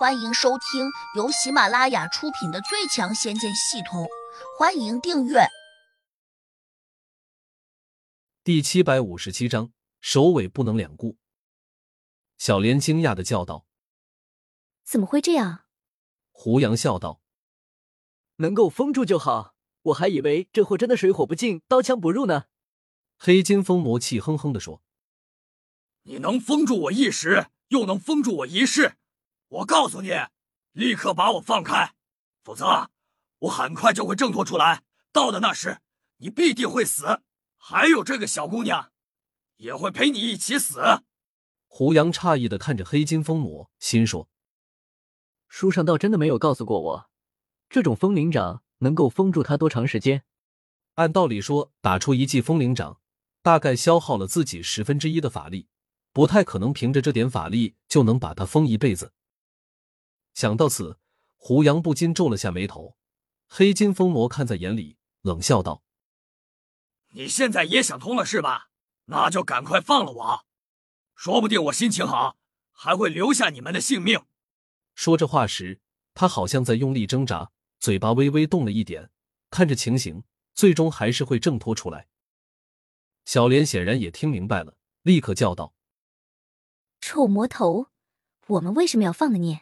欢迎收听由喜马拉雅出品的《最强仙剑系统》，欢迎订阅。第七百五十七章，首尾不能两顾。小莲惊讶的叫道：“怎么会这样？”胡杨笑道：“能够封住就好，我还以为这货真的水火不进，刀枪不入呢。”黑金风魔气哼哼的说：“你能封住我一时，又能封住我一世。”我告诉你，立刻把我放开，否则我很快就会挣脱出来。到的那时，你必定会死，还有这个小姑娘，也会陪你一起死。胡杨诧异的看着黑金风魔，心说：书上倒真的没有告诉过我，这种风灵掌能够封住他多长时间。按道理说，打出一记风灵掌，大概消耗了自己十分之一的法力，不太可能凭着这点法力就能把他封一辈子。想到此，胡杨不禁皱了下眉头。黑金风魔看在眼里，冷笑道：“你现在也想通了是吧？那就赶快放了我，说不定我心情好，还会留下你们的性命。”说这话时，他好像在用力挣扎，嘴巴微微动了一点。看着情形，最终还是会挣脱出来。小莲显然也听明白了，立刻叫道：“臭魔头，我们为什么要放了你？”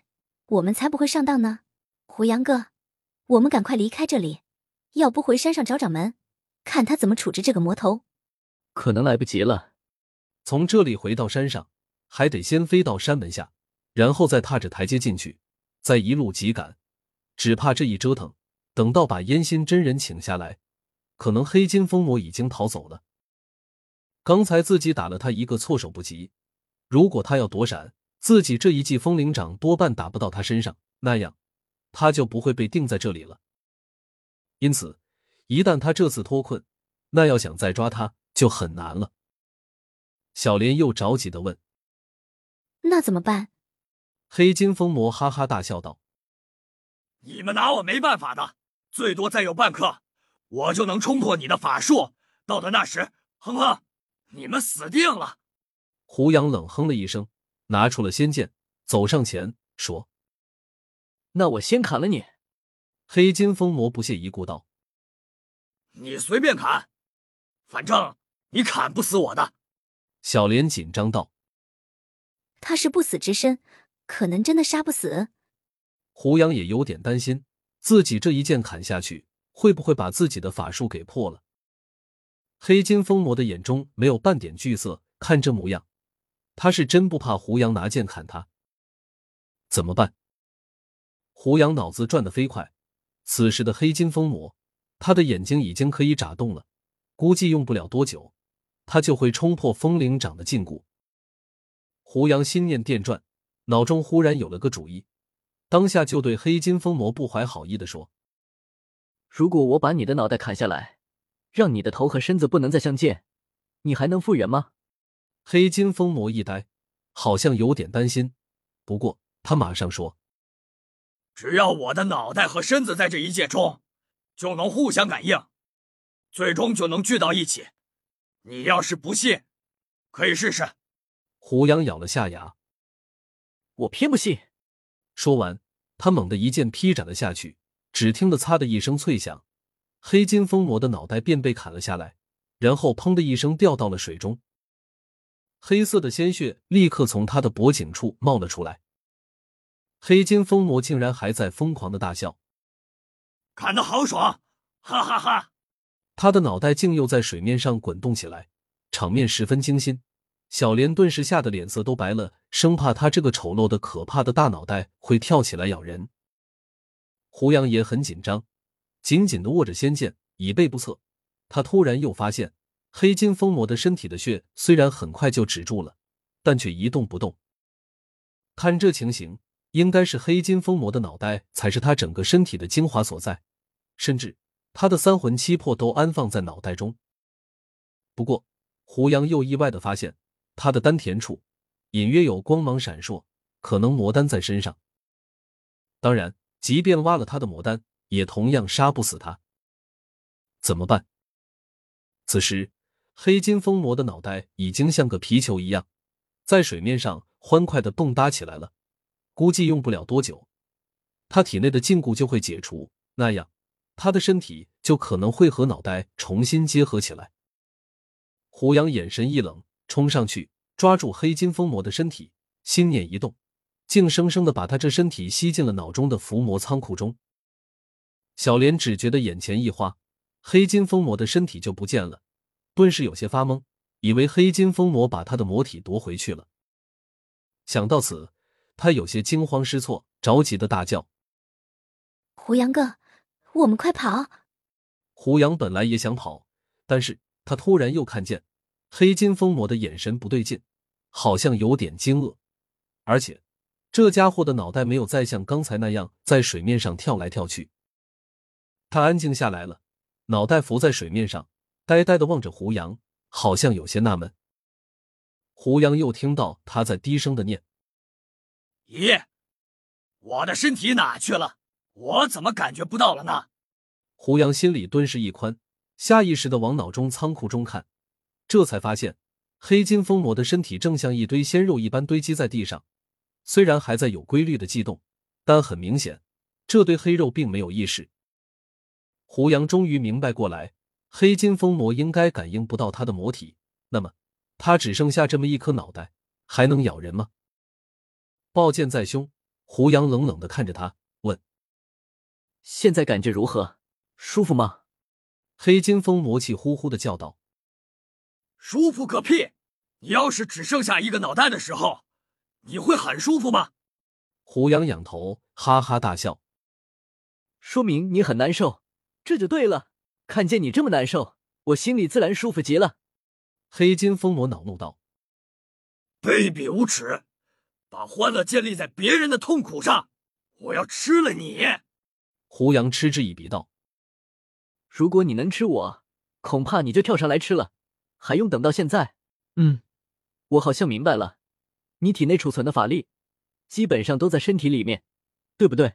我们才不会上当呢，胡杨哥，我们赶快离开这里，要不回山上找掌门，看他怎么处置这个魔头。可能来不及了，从这里回到山上，还得先飞到山门下，然后再踏着台阶进去，再一路急赶。只怕这一折腾，等到把烟心真人请下来，可能黑金风魔已经逃走了。刚才自己打了他一个措手不及，如果他要躲闪。自己这一记风铃掌多半打不到他身上，那样他就不会被定在这里了。因此，一旦他这次脱困，那要想再抓他就很难了。小莲又着急的问：“那怎么办？”黑金风魔哈哈大笑道：“你们拿我没办法的，最多再有半刻，我就能冲破你的法术。到的那时，哼哼，你们死定了。”胡杨冷哼了一声。拿出了仙剑，走上前说：“那我先砍了你。”黑金风魔不屑一顾道：“你随便砍，反正你砍不死我的。”小莲紧张道：“他是不死之身，可能真的杀不死。”胡杨也有点担心，自己这一剑砍下去，会不会把自己的法术给破了？黑金风魔的眼中没有半点惧色，看这模样。他是真不怕胡杨拿剑砍他，怎么办？胡杨脑子转得飞快，此时的黑金风魔，他的眼睛已经可以眨动了，估计用不了多久，他就会冲破风灵掌的禁锢。胡杨心念电转，脑中忽然有了个主意，当下就对黑金风魔不怀好意的说：“如果我把你的脑袋砍下来，让你的头和身子不能再相见，你还能复原吗？”黑金风魔一呆，好像有点担心。不过他马上说：“只要我的脑袋和身子在这一界中，就能互相感应，最终就能聚到一起。你要是不信，可以试试。”胡杨咬了下牙：“我偏不信。”说完，他猛地一剑劈斩了下去。只听得“擦”的一声脆响，黑金风魔的脑袋便被砍了下来，然后砰的一声掉到了水中。黑色的鲜血立刻从他的脖颈处冒了出来。黑金风魔竟然还在疯狂的大笑，砍得好爽，哈哈哈！他的脑袋竟又在水面上滚动起来，场面十分惊心。小莲顿时吓得脸色都白了，生怕他这个丑陋的、可怕的大脑袋会跳起来咬人。胡杨也很紧张，紧紧的握着仙剑，以备不测。他突然又发现。黑金风魔的身体的血虽然很快就止住了，但却一动不动。看这情形，应该是黑金风魔的脑袋才是他整个身体的精华所在，甚至他的三魂七魄都安放在脑袋中。不过，胡杨又意外的发现，他的丹田处隐约有光芒闪烁，可能魔丹在身上。当然，即便挖了他的魔丹，也同样杀不死他。怎么办？此时。黑金风魔的脑袋已经像个皮球一样，在水面上欢快的蹦跶起来了。估计用不了多久，他体内的禁锢就会解除，那样他的身体就可能会和脑袋重新结合起来。胡杨眼神一冷，冲上去抓住黑金疯魔的身体，心念一动，竟生生的把他这身体吸进了脑中的伏魔仓库中。小莲只觉得眼前一花，黑金疯魔的身体就不见了，顿时有些发懵，以为黑金风魔把他的魔体夺回去了。想到此，他有些惊慌失措，着急的大叫：“胡杨哥，我们快跑！”胡杨本来也想跑，但是他突然又看见黑金风魔的眼神不对劲，好像有点惊愕，而且这家伙的脑袋没有再像刚才那样在水面上跳来跳去。他安静下来了，脑袋浮在水面上，呆呆的望着胡杨，好像有些纳闷。胡杨又听到他在低声的念：“咦，我的身体哪去了？我怎么感觉不到了呢？”胡杨心里顿时一宽，下意识的往脑中仓库中看，这才发现黑金疯魔的身体正像一堆鲜肉一般堆积在地上，虽然还在有规律的悸动，但很明显，这堆黑肉并没有意识。胡杨终于明白过来，黑金风魔应该感应不到他的魔体，那么。他只剩下这么一颗脑袋，还能咬人吗？暴剑在胸，胡杨冷冷的看着他，问：“现在感觉如何？舒服吗？”黑金风魔气呼呼的叫道：“舒服个屁！你要是只剩下一个脑袋的时候，你会很舒服吗？”胡杨仰头哈哈大笑：“说明你很难受，这就对了。看见你这么难受，我心里自然舒服极了。”黑金风魔恼怒道：“卑鄙无耻，把欢乐建立在别人的痛苦上！我要吃了你！”胡杨嗤之以鼻道：“如果你能吃我，恐怕你就跳上来吃了，还用等到现在？嗯，我好像明白了，你体内储存的法力，基本上都在身体里面，对不对？”